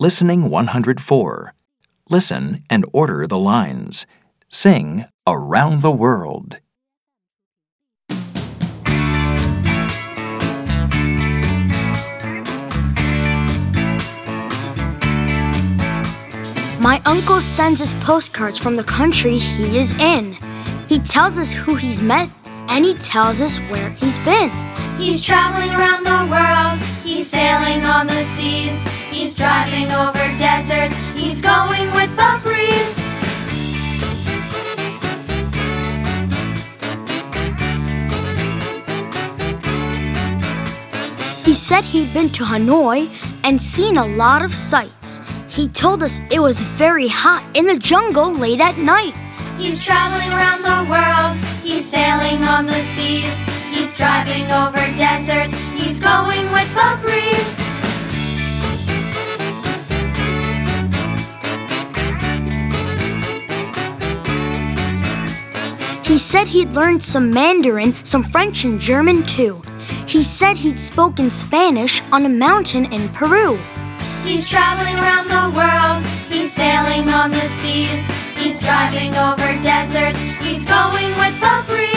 Listening 104. Listen and order the lines. Sing Around the World. My uncle sends us postcards from the country he is in. He tells us who he's met and he tells us where he's been. He's traveling around the world, he's sailing on the seas, going with the breeze. He said he'd been to Hanoi and seen a lot of sights. He told us it was very hot in the jungle late at night. He's traveling around the world, he's sailing on the seas, he's driving over deserts, he's going with the He said he'd learned some Mandarin, some French and German too. He said he'd spoken Spanish on a mountain in Peru. He's traveling around the world, he's sailing on the seas, he's driving over deserts, he's going with the breeze.